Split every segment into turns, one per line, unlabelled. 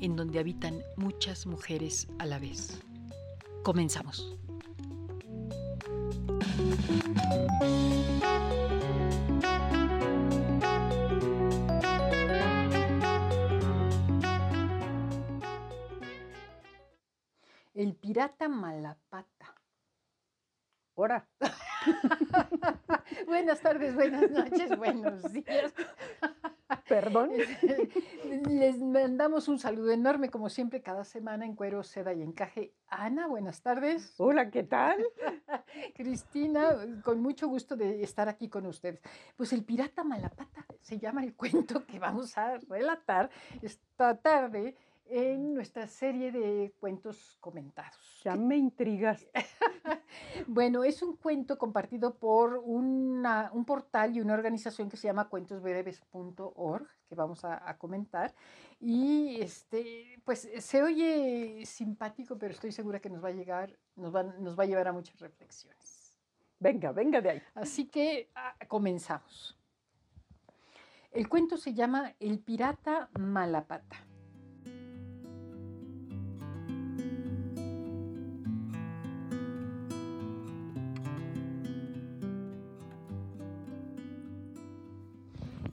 en donde habitan muchas mujeres a la vez. Comenzamos.
El pirata Malapata.
Ahora.
buenas tardes, buenas noches, buenos días.
Perdón.
Les mandamos un saludo enorme, como siempre, cada semana en Cuero, Seda y Encaje. Ana, buenas tardes.
Hola, ¿qué tal?
Cristina, con mucho gusto de estar aquí con ustedes. Pues el pirata Malapata se llama el cuento que vamos a relatar esta tarde en nuestra serie de cuentos comentados.
Ya me intrigas.
bueno, es un cuento compartido por una, un portal y una organización que se llama cuentosbreves.org, que vamos a, a, comentar. Y este, pues se oye simpático, pero estoy segura que nos va a llegar, nos va, nos va a llevar a muchas reflexiones.
Venga, venga de ahí.
Así que ah, comenzamos. El cuento se llama El pirata Malapata.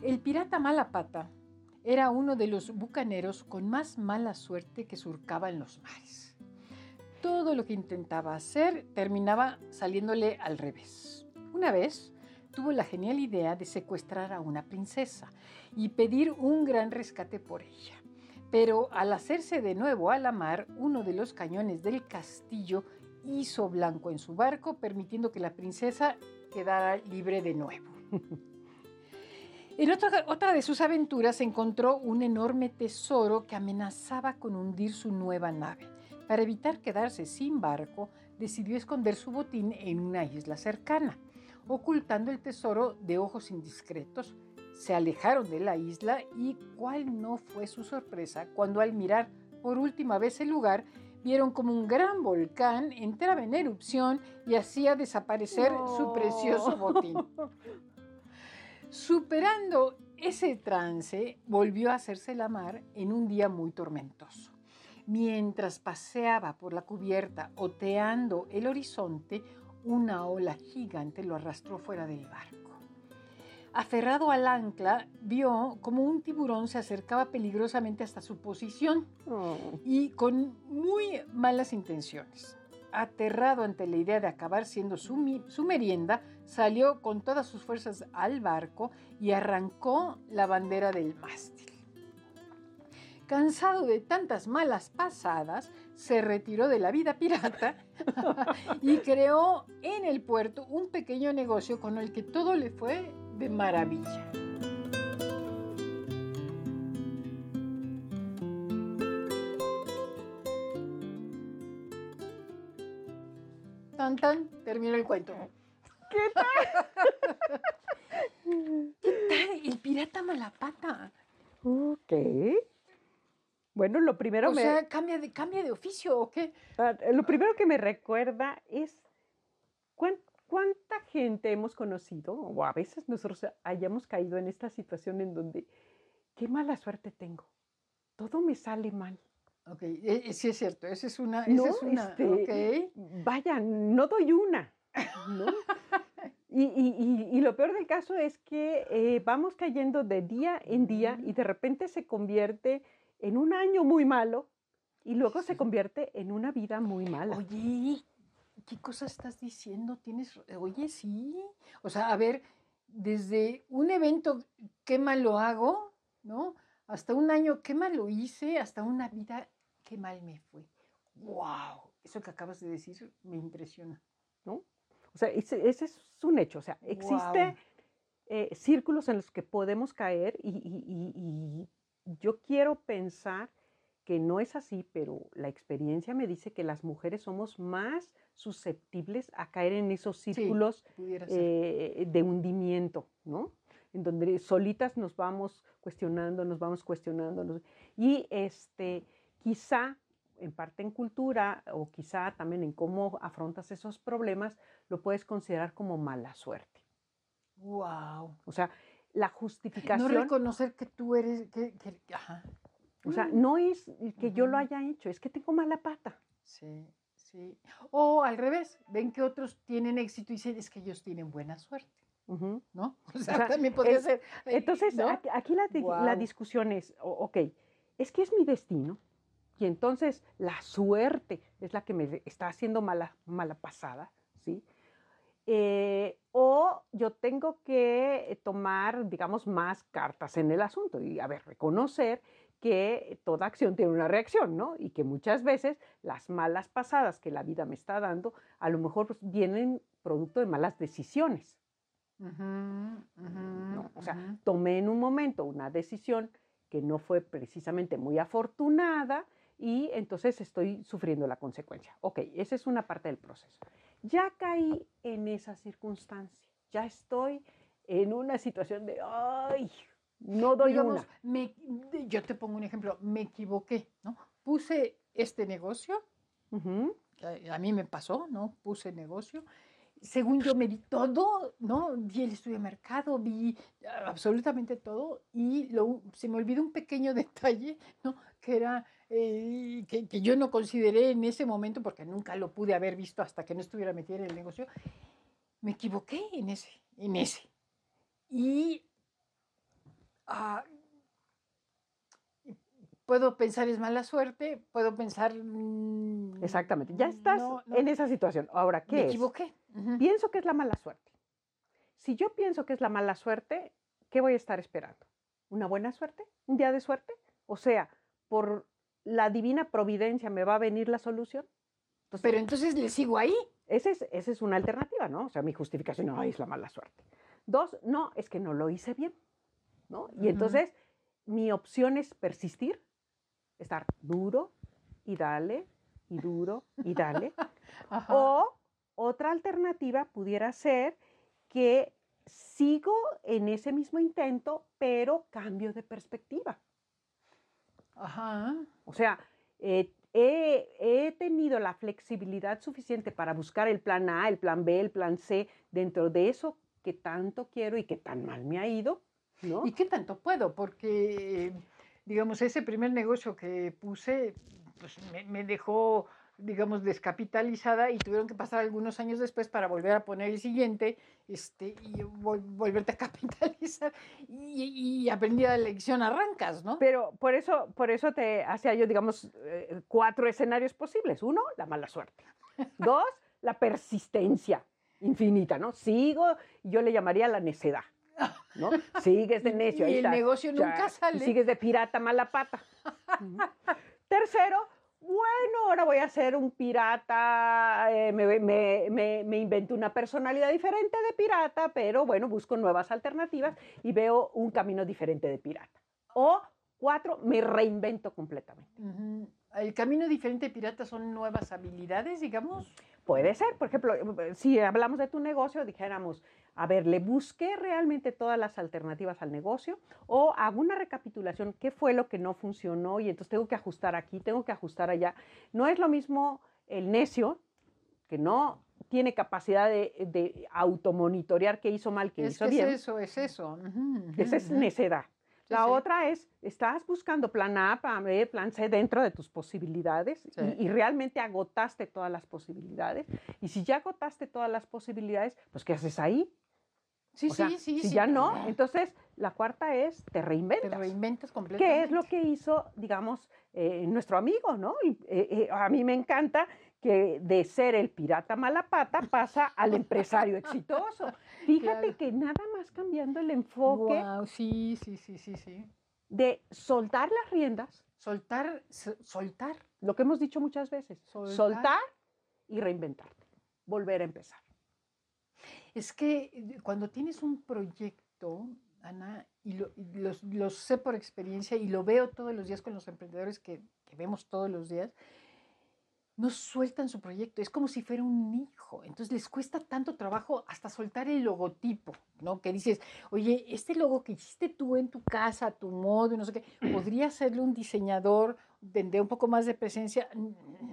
El pirata Malapata era uno de los bucaneros con más mala suerte que surcaban los mares. Todo lo que intentaba hacer terminaba saliéndole al revés. Una vez tuvo la genial idea de secuestrar a una princesa y pedir un gran rescate por ella. Pero al hacerse de nuevo a la mar, uno de los cañones del castillo hizo blanco en su barco, permitiendo que la princesa quedara libre de nuevo. En otra, otra, de sus aventuras encontró un enorme tesoro que amenazaba con hundir su nueva nave. Para evitar quedarse sin barco, decidió esconder su botín en una isla cercana. Ocultando el tesoro de ojos indiscretos, se alejaron de la isla y cuál no fue su sorpresa cuando al mirar por última vez el lugar, vieron como un gran volcán entraba en erupción y hacía desaparecer no. su precioso botín. Superando ese trance, volvió a hacerse la mar en un día muy tormentoso. Mientras paseaba por la cubierta oteando el horizonte, una ola gigante lo arrastró fuera del barco. Aferrado al ancla, vio como un tiburón se acercaba peligrosamente hasta su posición oh. y con muy malas intenciones aterrado ante la idea de acabar siendo su, su, merienda, salió con todas sus fuerzas al barco y arrancó la bandera del mástil. Cansado de tantas malas pasadas, se retiró de la vida pirata y creó en el puerto un pequeño negocio con el que todo le fue de maravilla. Tan, tan, termino el cuento.
¿Qué tal?
¿Qué tal? El pirata malapata.
Ok. Bueno, lo primero
o
me...
sea, ¿cambia de, ¿cambia de oficio o qué?
Ah, lo primero que me recuerda es cuán, cuánta gente hemos conocido, o a veces nosotros hayamos caído en esta situación en donde, qué mala suerte tengo, todo me sale mal.
Ok, eh, sí es cierto, esa es una...
No,
esa es una
este,
okay.
Vaya, no doy una. ¿No? y, y, y, y, lo peor del caso es que eh, vamos cayendo de día en día y de repente se convierte en un año muy malo y luego se convierte en una vida muy mala.
Oye, ¿qué cosa estás diciendo? Tienes, oye, sí. O sea, a ver, desde un evento, qué mal lo hago, ¿no? Hasta un año, qué mal lo hice, hasta una vida, qué mal me fue. ¡Wow! Eso que acabas de decir me impresiona.
¿no? O sea, ese, ese es un hecho. O sea, existe eh, círculos en los que podemos caer y, y- y- y yo quiero pensar que no es así, pero la experiencia me dice que las mujeres somos más susceptibles a caer en esos círculos eh, de hundimiento, ¿no? En donde solitas nos vamos cuestionando, nos vamos cuestionando. nos- y este, quizá, en parte en cultura o quizá también en cómo afrontas esos problemas, lo puedes considerar como mala suerte.
¡Wow!
O sea, la
No
justificación,
reconocer que tú eres, que, que- ajá.
o sea, no es que yo lo haya hecho, es que tengo mala pata.
Sí, sí. O al revés, ven que otros tienen éxito y dicen, es que ellos tienen buena suerte,
Ujú.
¿no? O sea,
sea,
también podría
es-
ser.
Entonces,
¿no?
aquí, la, di- la discusión es, o- ok, es que es mi destino y entonces la suerte es la que me está haciendo mala, mala pasada, ¿sí? Eh, o yo tengo que tomar, digamos, más cartas en el asunto y, a ver, reconocer que toda acción tiene una reacción, ¿no? Y que muchas veces las malas pasadas que la vida me está dando, a lo mejor pues, vienen producto de malas decisiones. O sea, tomé en un momento una decisión que no fue precisamente muy afortunada y entonces estoy sufriendo la consecuencia. Ok, esa es una parte del proceso. Ya caí en esa circunstancia, ya estoy en una situación de, ay, no doy
Digamos,
una.
me- yo te pongo un ejemplo, me equivoqué, ¿no? Puse este negocio,
Ujú,
que a a mí me pasó, ¿no? Puse negocio. Según yo me vi todo, ¿no? Vi el estudio de mercado, vi ah, absolutamente todo y lo- se me olvidó un pequeño detalle, ¿no? Que era, eh, que, que yo no consideré en ese momento porque nunca lo pude haber visto hasta que no estuviera metida en el negocio. Me equivoqué en ese, en ese. Y ah, puedo pensar es mala suerte, puedo pensar... mm,
Exactamente, ya estás
no, no,
en esa situación. Ahora,
me
¿qué es?
equivoqué. Ujú.
Pienso que es la mala suerte. Si yo pienso que es la mala suerte, ¿qué voy a estar esperando? ¿Una buena suerte? ¿Un día de suerte? O sea, por la divina providencia me va a venir la solución. Entonces,
Pero entonces le sigo ahí.
esa es, esa es una alternativa, ¿no? O sea, mi justificación, no, es la mala suerte. Dos, no, es que no lo hice bien, ¿no? Y entonces mi opción es persistir, estar duro y dale, y duro y dale. O otra alternativa pudiera ser que sigo en ese mismo intento, pero cambio de perspectiva.
Ajá.
O sea, eh, he, he tenido la flexibilidad suficiente para buscar el plan A, el plan B, el plan C dentro de eso que tanto quiero y que tan mal me ha ido, ¿no?
¿Y qué tanto puedo? Porque, digamos, ese primer negocio que puse, pues me, me dejó, digamos, descapitalizada y tuvieron que pasar algunos años después para volver a poner el siguiente este, y vol- volverte a capitalizar. Y, y aprendí la lección, arrancas, ¿no?
Pero por eso, por eso te hacía yo, digamos, eh, cuatro escenarios posibles. Uno, la mala suerte. Dos, la persistencia infinita, ¿no? Sigo, yo le llamaría la necedad, ¿no? Sigues de necio,
y
ahí
el
está.
negocio
Ya,
nunca
y
sale.
sigues de pirata mala pata. Tercero, bueno, ahora voy a ser un pirata, eh, me, me- me- me invento una personalidad diferente de pirata, pero bueno, busco nuevas alternativas y veo un camino diferente de pirata. O cuatro, me reinvento completamente.
El camino diferente de pirata son nuevas habilidades, digamos.
Puede ser, por ejemplo, si hablamos de tu negocio, dijéramos, a ver, le busqué realmente todas las alternativas al negocio o hago una recapitulación, qué fue lo que no funcionó y entonces tengo que ajustar aquí, tengo que ajustar allá. No es lo mismo el necio, que no tiene capacidad de, de automonitorear qué hizo mal, qué
Es
hizo
que
bien.
es eso, es eso.
Esa es necedad. La
sí.
otra es, estás buscando plan A, plan B, plan C dentro de tus posibilidades
Sí.
y, y realmente agotaste todas las posibilidades. Y si ya agotaste todas las posibilidades, pues ¿qué haces ahí?
Sí,
O sea,
sí, sí.
si
sí,
ya no, entonces la cuarta es te
Te
reinventas.
reinventas completamente.
¿Qué es lo que hizo, digamos, eh, nuestro amigo, ¿no? Y, eh, eh, a mí me encanta que de ser el pirata malapata pasa al empresario exitoso. Fíjate
Claro.
que nada más cambiando el enfoque
Guau, sí, sí, sí, sí, sí.
de soltar las riendas,
Soltar, so- soltar.
lo que hemos dicho muchas veces,
Soltar.
soltar y reinventarte, volver a empezar.
Es que eh, cuando tienes un proyecto, Ana, y lo, y los- lo sé por experiencia y lo veo todos los días con los emprendedores que, que vemos todos los días, no sueltan su proyecto, es como si fuera un hijo. Entonces les cuesta tanto trabajo hasta soltar el logotipo, ¿no? Que dices, oye, este logo que hiciste tú en tu casa, a tu modo, y no sé qué, podría serle un diseñador, vender un poco más de presencia.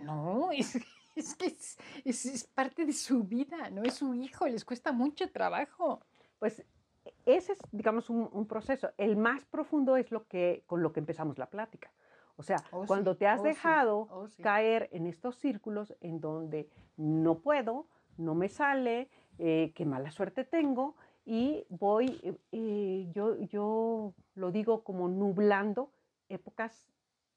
No, es, es que es, es- es parte de su vida, no es su hijo, les cuesta mucho trabajo.
Pues ese es, digamos, un, un proceso. El más profundo es lo que, con lo que empezamos la plática. O sea,
Oh, sí,
cuando te has
oh, sí,
dejado
oh, sí.
caer en estos círculos en donde no puedo, no me sale, eh, qué mala suerte tengo y voy, eh, eh, yo, yo lo digo como nublando épocas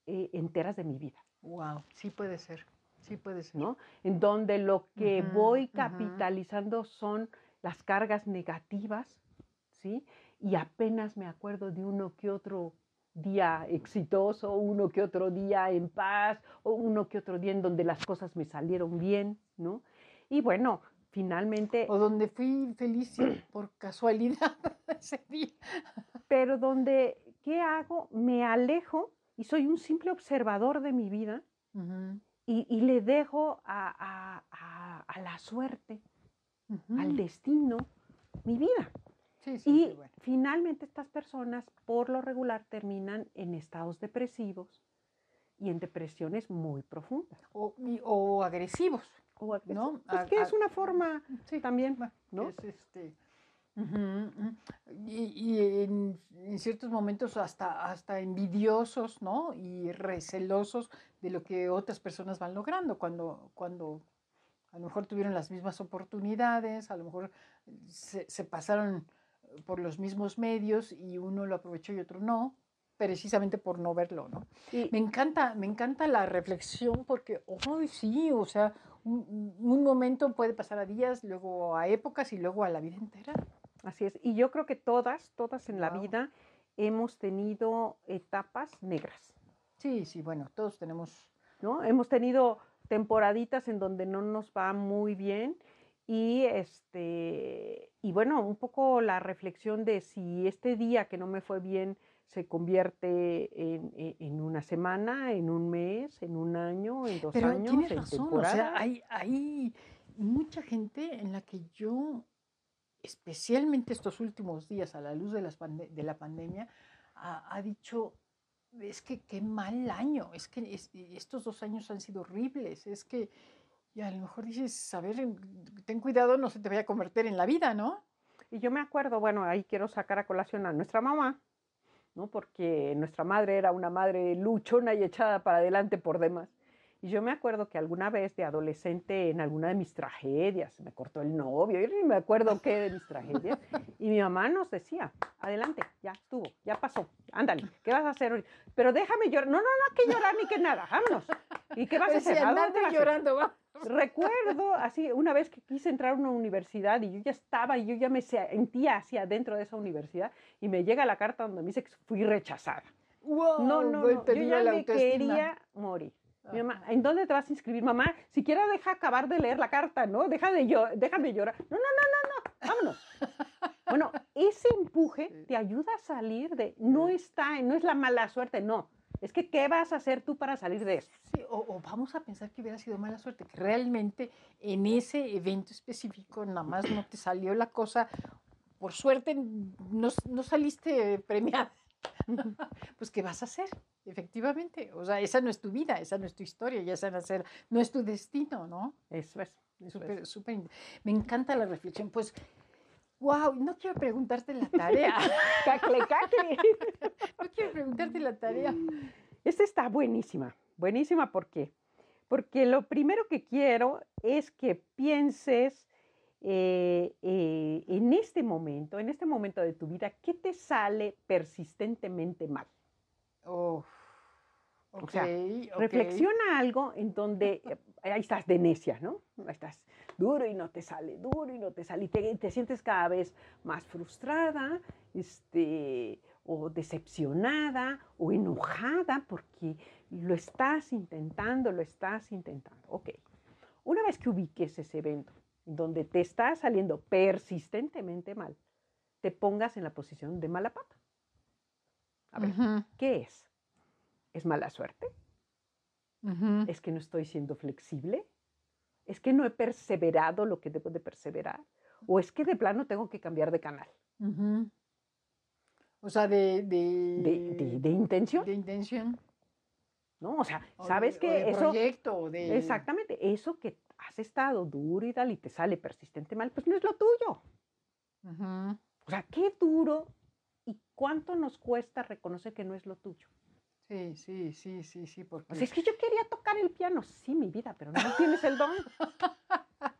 eh, enteras de mi vida.
Wow, sí puede ser, sí puede ser.
¿no? En donde lo que
Ujú,
voy
ujú.
capitalizando son las cargas negativas, ¿sí? Y apenas me acuerdo de uno que otro día exitoso, uno que otro día en paz, o uno que otro día en donde las cosas me salieron bien, ¿no? Y bueno, finalmente,
O donde fui feliz por casualidad ese día.
pero donde, ¿qué hago? Me alejo y soy un simple observador de mi vida
Ujú,
y, y le dejo a, a- a- a la suerte, al destino, mi vida.
Sí, sí,
Y
sí, bueno.
finalmente estas personas por lo regular terminan en estados depresivos y en depresiones muy profundas.
o, y- o agresivos,
O agresivas.
¿no?
Pues que es una forma
Sí,
también, ¿no?
es este. Ujú. Y, y en, en ciertos momentos hasta, hasta envidiosos, ¿no? Y recelosos de lo que otras personas van logrando cuando, cuando a lo mejor tuvieron las mismas oportunidades, a lo mejor se, se pasaron por los mismos medios y uno lo aprovechó y otro no, precisamente por no verlo, ¿no?
Y-
Me encanta, me encanta la reflexión porque, hoy sí, o sea, un, un momento puede pasar a días, luego a épocas y luego a la vida entera.
Así es. Y yo creo que todas, todas en la vida hemos tenido etapas negras,
Sí, sí, bueno, todos tenemos,
¿no? Hemos tenido temporaditas en donde no nos va muy bien y este y bueno, un poco la reflexión de si este día que no me fue bien se convierte en, en- en una semana, en un mes, en un año, en dos
pero
años,
tienes
en
razón, o
temporada.
sea, hay, hay mucha gente en la que yo, especialmente estos últimos días a la luz de, la pandemia, ha, dicho, es que qué mal año, es que es- estos dos años han sido horribles, es que, y a lo mejor dices, a ver, ten cuidado, no se te vaya a convertir en la vida, ¿no?
Y yo me acuerdo, bueno, ahí quiero sacar a colación a nuestra mamá, ¿no? Porque nuestra madre era una madre luchona y echada para adelante por demás. Y yo me acuerdo que alguna vez de adolescente en alguna de mis tragedias, me cortó el novio, ni me acuerdo qué de mis tragedias, y mi mamá nos decía, adelante, ya estuvo, ya pasó, ándale, ¿qué vas a hacer hoy? Pero déjame llorar, no, no, no, que llorar ni que nada, vámonos. ¿Y qué vas a
Pues
hacer? ¿A dónde vas
llorando, va.
Recuerdo así, una vez que quise entrar a una universidad y yo ya estaba y yo ya me sentía hacia dentro de esa universidad y me llega la carta donde me dice que fui rechazada.
Wow,
No, no, no, yo ya me quería morir. Mi mamá. ¿en dónde te vas a inscribir, mamá? Siquiera deja acabar de leer la carta, ¿no? Deja de yo, déjame llorar. No, no, no, no, no, vámonos. Bueno, ese empuje te ayuda a salir de, no está, no es la mala suerte, no. Es que, ¿qué vas a hacer tú para salir de eso?
Sí, o, o vamos a pensar que hubiera sido mala suerte, que realmente en ese evento específico nada más no te salió la cosa, por suerte no, no saliste premiada. pues ¿qué vas a hacer? Efectivamente, o sea, esa no es tu vida, esa no es tu historia, ya esa no es, no es tu destino, ¿no?
Eso es. Eso
Súper,
es.
súper. in- Me encanta la reflexión. Pues, wow, no quiero preguntarte la tarea.
Cacle, cacle.
No quiero preguntarte la tarea.
Esta está buenísima, buenísima ¿por qué? Porque lo primero que quiero es que pienses eh, eh, en este momento, en este momento de tu vida, ¿qué te sale persistentemente mal?
Oh,
O sea. Reflexiona algo en donde eh, ahí estás de necia, ¿no? Ahí estás duro y no te sale, duro y no te sale. Y te, te sientes cada vez más frustrada, este, o decepcionada, o enojada porque lo estás intentando, lo estás intentando. Ok. Una vez que ubiques ese evento en donde te está saliendo persistentemente mal, te pongas en la posición de mala pata. A ver, ¿qué es? ¿Es mala suerte? ¿Es que no estoy siendo flexible? ¿Es que no he perseverado lo que debo de perseverar? ¿O es que de plano tengo que cambiar de canal?
O sea, de... De,
¿De, de- de intención?
de intención.
¿No? O sea,
o
¿sabes
o
que
de
eso...
proyecto, de...
Exactamente, eso que has estado duro y tal y te sale persistente mal, pues no es lo tuyo. O sea, qué duro y cuánto nos cuesta reconocer que no es lo tuyo.
Sí, sí, sí, sí, sí, porque...
O sea, es que yo quería tocar el piano, sí, mi vida, pero no tienes el don.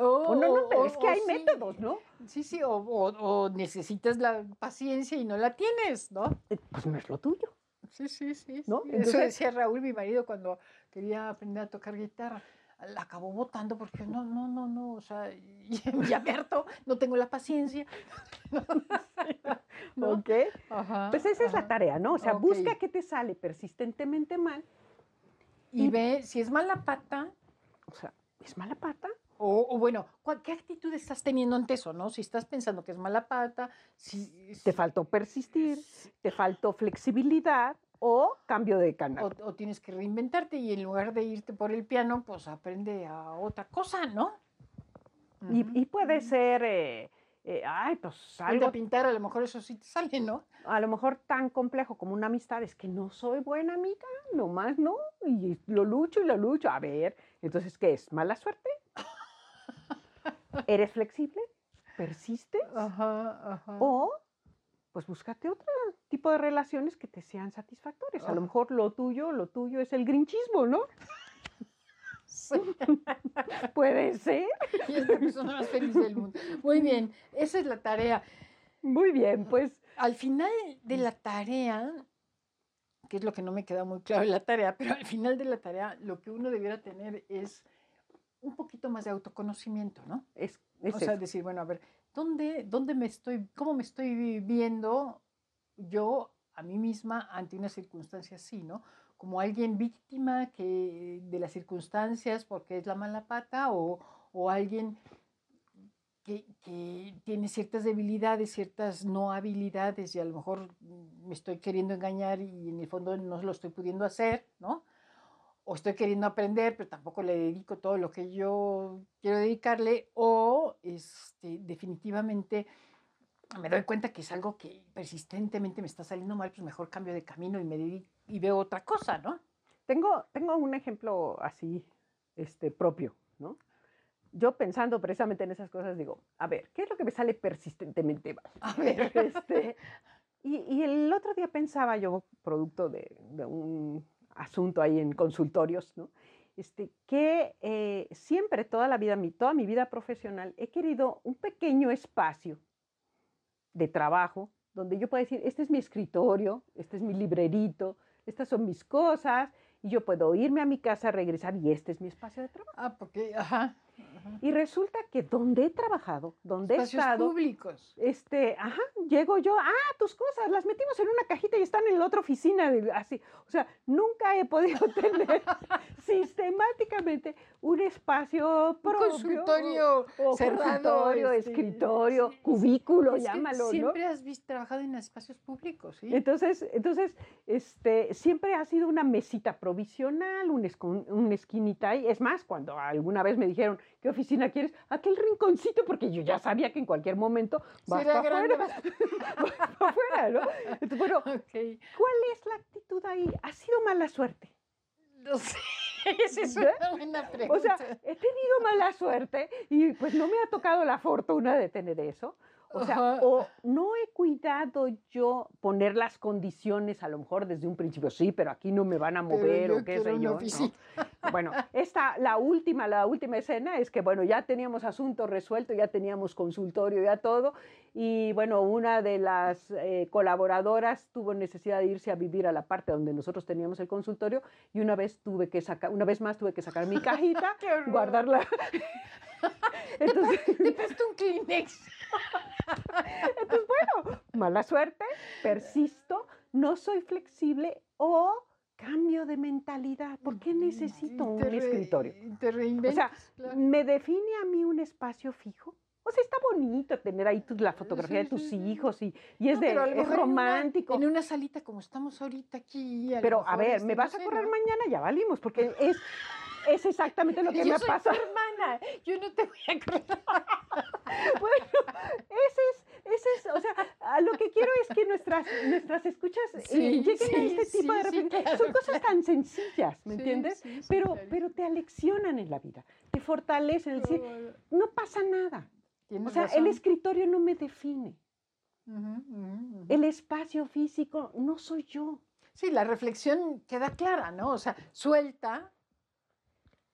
O,
O no, no, pero
o-
es que hay
sí.
métodos, ¿no?
Sí, sí, o, o- necesitas la paciencia y no la tienes, ¿no?
Eh, Pues no es lo tuyo.
Sí, sí, sí.
¿No? Entonces-
Eso decía Raúl, mi marido, cuando quería aprender a tocar guitarra. La acabó votando porque no, no, no, no, o sea, ya me harto, no tengo la paciencia. ¿No?
¿Ok?
Ajá,
Pues esa es la
ajá.
tarea, ¿no? O sea,
Ok.
busca qué te sale persistentemente mal.
Y ve si es mala pata,
O sea, ¿es mala pata?
o, o bueno, ¿cuál- ¿qué actitud estás teniendo ante eso, no? Si estás pensando que es mala pata, si...
¿Te faltó persistir? ¿Te faltó flexibilidad? ¿O cambio de canal?
O, o tienes que reinventarte y en lugar de irte por el piano, pues aprende a otra cosa, ¿no?
Y,
Ujú.
y puede ser, eh, eh, ay, pues algo
a pintar, a lo mejor eso sí te sale, ¿no?
a lo mejor tan complejo como una amistad, es que no soy buena amiga, nomás no, y lo lucho y lo lucho. A ver, entonces, ¿qué es? ¿Mala suerte? ¿Eres flexible? ¿Persistes?
Ajá, ajá.
O, pues búscate otro tipo de relaciones que te sean satisfactorias. A lo
Ah.
mejor lo tuyo, lo tuyo es el grinchismo, ¿no?
Sí.
Puede ser.
Y es la persona más feliz del mundo. Muy bien, esa es la tarea.
Muy bien, pues
Al final de la tarea, que es lo que no me queda muy claro en la tarea, pero al final de la tarea lo que uno debiera tener es un poquito más de autoconocimiento, ¿no?
es, es
o sea,
eso.
decir, bueno, a ver, ¿dónde, ¿dónde me estoy, cómo me estoy viendo yo a mí misma ante una circunstancia así, ¿no? Como alguien víctima que, de las circunstancias porque es la mala pata o, o alguien que, que tiene ciertas debilidades, ciertas no habilidades y a lo mejor me estoy queriendo engañar y en el fondo no lo estoy pudiendo hacer, ¿no? O estoy queriendo aprender, pero tampoco le dedico todo lo que yo quiero dedicarle, o este, definitivamente me doy cuenta que es algo que persistentemente me está saliendo mal, pues mejor cambio de camino y, me dedico, y veo otra cosa, ¿no?
Tengo, tengo un ejemplo así, este, propio, ¿no? Yo pensando precisamente en esas cosas, digo, a ver, ¿qué es lo que me sale persistentemente mal?
A ver,
Este, y, y el otro día pensaba yo, producto de, de un asunto ahí en consultorios, ¿no? Este, que eh, siempre, toda la vida, mi, toda mi vida profesional, he querido un pequeño espacio de trabajo donde yo pueda decir, este es mi escritorio, este es mi librerito, estas son mis cosas, y yo puedo irme a mi casa, regresar, y este es mi espacio de trabajo.
ah, porque, ajá,
Y resulta que donde he trabajado, donde he
espacios
estado,
públicos.
este, ajá, llego yo, ah, tus cosas, las metimos en una cajita y están en la otra oficina, de- así. O sea, nunca he podido tener sistemáticamente un espacio
Un
propio.
consultorio
o
cerrado,
consultorio,
este,
escritorio,
sí,
cubículo,
Es
llámalo, ¿no?
siempre has visto, trabajado en espacios públicos, ¿sí?
Entonces, entonces este, siempre ha sido una mesita provisional, un, una esquinita ahí. Es más, cuando alguna vez me dijeron, ¿qué oficina quieres? Aquel rinconcito, porque yo ya sabía que en cualquier momento vas para afuera, vas para afuera, ¿no? Entonces, bueno,
Ok.
¿cuál es la actitud ahí? ¿Ha sido mala suerte?
No sé, esa es una buena pregunta.
O sea, he tenido mala suerte y pues no me ha tocado la fortuna de tener eso. O sea, o no he cuidado yo poner las condiciones, a lo mejor desde un principio, sí, pero aquí no me van a mover o qué sé yo. Bueno, esta, la última, la última escena es que, bueno, ya teníamos asunto resuelto, ya teníamos consultorio, ya todo, y bueno, una de las eh, colaboradoras tuvo necesidad de irse a vivir a la parte donde nosotros teníamos el consultorio, y una vez tuve que sacar, una vez más tuve que sacar mi cajita, guardarla. Entonces,
Te presto un Kleenex.
entonces, bueno, mala suerte, persisto, no soy flexible o cambio de mentalidad. ¿Por qué necesito
Y
un
re-
escritorio?
Te reinventas. claro.
¿Me define a mí un espacio fijo? O sea, está bonito tener ahí tu- la fotografía de
sí,
tus
sí,
hijos y, y es,
No,
de,
a
es
mejor en una-
romántico.
En una, salita como estamos ahorita aquí. lo
Pero a ver,
este,
¿me vas a correr mañana? Ya valimos, porque es, es exactamente lo que
Yo
me
soy
pasa.
tu hermana. Yo no te voy a.
Bueno, ese es, ese es, o sea, a lo que quiero es que nuestras, nuestras escuchas eh,
Sí,
lleguen a este tipo
sí,
de reflexiones.
claro,
Son cosas tan sencillas, ¿me entiendes? pero,
claro.
pero te aleccionan en la vida, te fortalecen, decir, no pasa nada. O sea,
razón.
el escritorio no me define. El espacio físico no soy yo.
Sí, la reflexión queda clara, ¿no? O sea, suelta.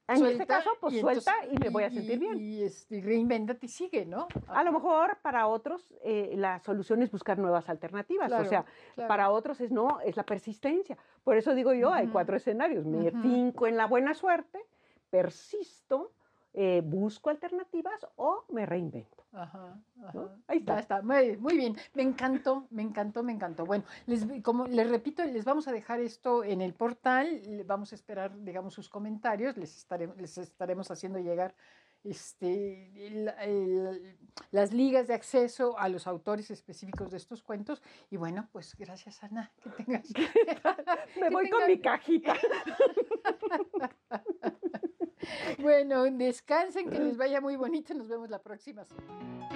En este
suelta,
caso, pues
y
suelta
entonces-
y me voy a sentir bien.
Y, este, reinvéntate y sigue, ¿no?
A lo mejor para otros eh, la solución es buscar nuevas alternativas. o
Claro,
sea,
claro.
para otros es no, es la persistencia. Por eso digo yo, hay
Ujú.
cuatro escenarios. Me
Ujú.
finco en la buena suerte, persisto, eh, busco alternativas o me reinvento.
Ajá,
¿no?
ajá.
Ahí está.
Ya está, muy, muy bien. Me encantó, me encantó, me encantó. Bueno, les, como les repito, les vamos a dejar esto en el portal, vamos a esperar, digamos, sus comentarios, les estaremos, les estaremos haciendo llegar este, el- el- las ligas de acceso a los autores específicos de estos cuentos. Y bueno, pues gracias, Ana, que tengas.
Me
que
voy con mi cajita.
Bueno, descansen, que les vaya muy bonito. Nos vemos la próxima semana.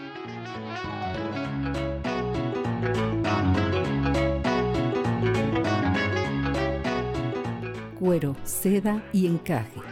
Cuero, seda y encaje.